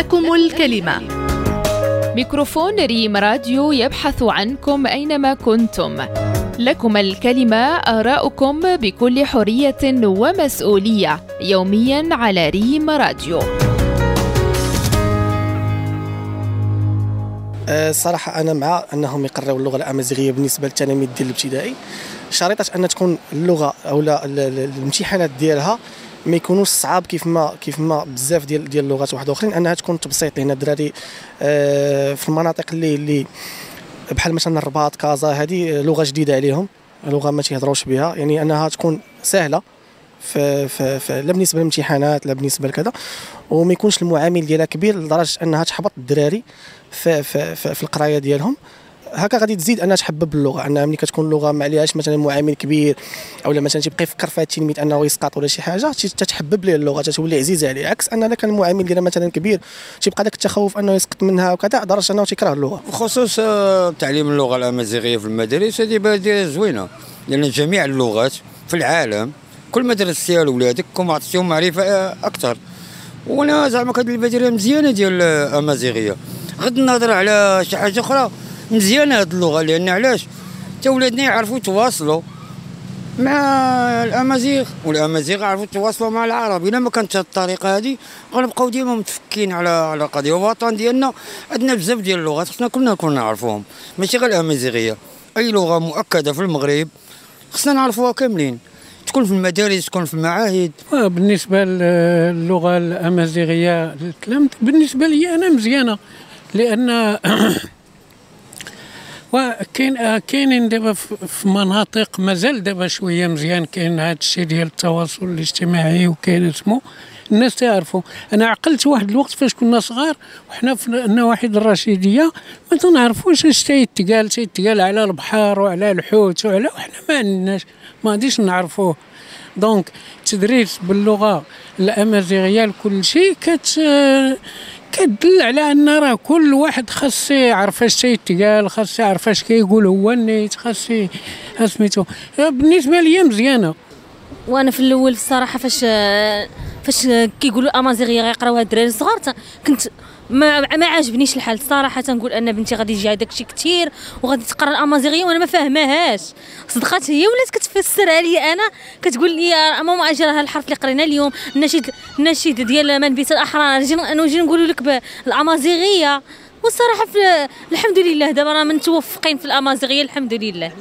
لكم الكلمة. ميكروفون ريم راديو يبحث عنكم أينما كنتم. لكم الكلمة آراؤكم بكل حرية ومسؤولية يوميا على ريم راديو. الصراحه أنا مع أنهم يقرروا اللغة الأمازيغية بالنسبة للتلاميذ ديال الابتدائي. شريطة أن تكون اللغة أو لا الامتحانات ديالها ما يكونوش صعاب كيف ما كيف ما بزاف ديال ديال اللغات واحد اخرين انها تكون تبسيط. لأن الدراري آه، في المناطق اللي اللي بحال مثلا الرباط كازا هذه لغة جديدة عليهم لغة ما تيهضروش بها. يعني انها تكون سهلة في في في لا بالنسبة للامتحانات لا بالنسبة لكذا. وما يكونش المعامل ديالها كبير لدرجة انها تحبط الدراري في في, في, في القراية ديالهم. هكا غادي تزيد أنها تحبب اللغة أنها ملي كتكون اللغة ما عليهاش مثلا معامل كبير أو مثلا تيبقى يفكر في التلميذ أنه يسقط ولا شي حاجة تتحبب ليه اللغة تتولي عزيزة عليه. عكس أن كان المعامل ديالها مثلا كبير تيبقى داك التخوف أنه يسقط منها وكذا لدرجه أنه تيكره اللغة. بخصوص آه، تعليم اللغة الأمازيغية في المدارس هذه باديه زوينة. لأن جميع اللغات في العالم كل مدرسه لاولادك كون عطيتيهم معرفة آه، أكثر. وأنا زعما كهذه البادره مزيانة ديال الامازيغيه غض النظر على شي حاجة أخرى؟ مزيانة هذه اللغة لأن علاش؟ حتى ولادنا يعرفوا يتواصلوا مع الأمازيغ والأمازيغ يعرفوا يتواصلوا مع العرب. إلا ما كانت الطريقة هذه غنبقاو ديما متفكين على على القضية. الوطن ديالنا عندنا بزاف ديال اللغات خصنا كلنا نكون نعرفوهم ماشي غير الأمازيغية. أي لغة مؤكدة في المغرب خصنا نعرفوها كاملين. تكون في المدارس تكون في المعاهد. بالنسبة للغة الأمازيغية بالنسبة لي أنا مزيانة لأن وكاين كاينين دابا في مناطق مازال دابا شوية مزيان كاين هذا الشيء ديال التواصل الاجتماعي وكاين اسمه الناس تعرفوا أنا عقلت واحد الوقت فاش كنا صغار وحنا في النواحي الرشيديه ما تنعرفوش اش تيتقال تيتقال على البحر وعلى الحوت وعلى وحنا ما عندناش ما غاديش نعرفوه. دونك التدريس باللغة الأمازيغية لكل شيء كت كتدل على أن راه كل واحد خاص يعرف اش تيتقال خاص يعرف اش كيقول هو النيت خاص سميتو بالنسبة ليا مزيانة. وأنا في الأول الصراحه فاش فاش كيقولوا امازيغيه غيقراوها الدراري الصغار كنت ما ما عاجبنيش الحال صراحة. تنقول أن بنتي غادي يجي هذاك الشيء كثير وغادي تقرا الامازيغيه وأنا ما فاهماهاش صدقات هي ولات كتفسرها لي أنا كتقول لي ماما أجي راه الحرف اللي قرينا اليوم النشيد النشيد ديال منبت الأحرار. نجي نقول لك بالامازيغيه والصراحة الحمد لله دابا راه متوفقين في الامازيغيه الحمد لله.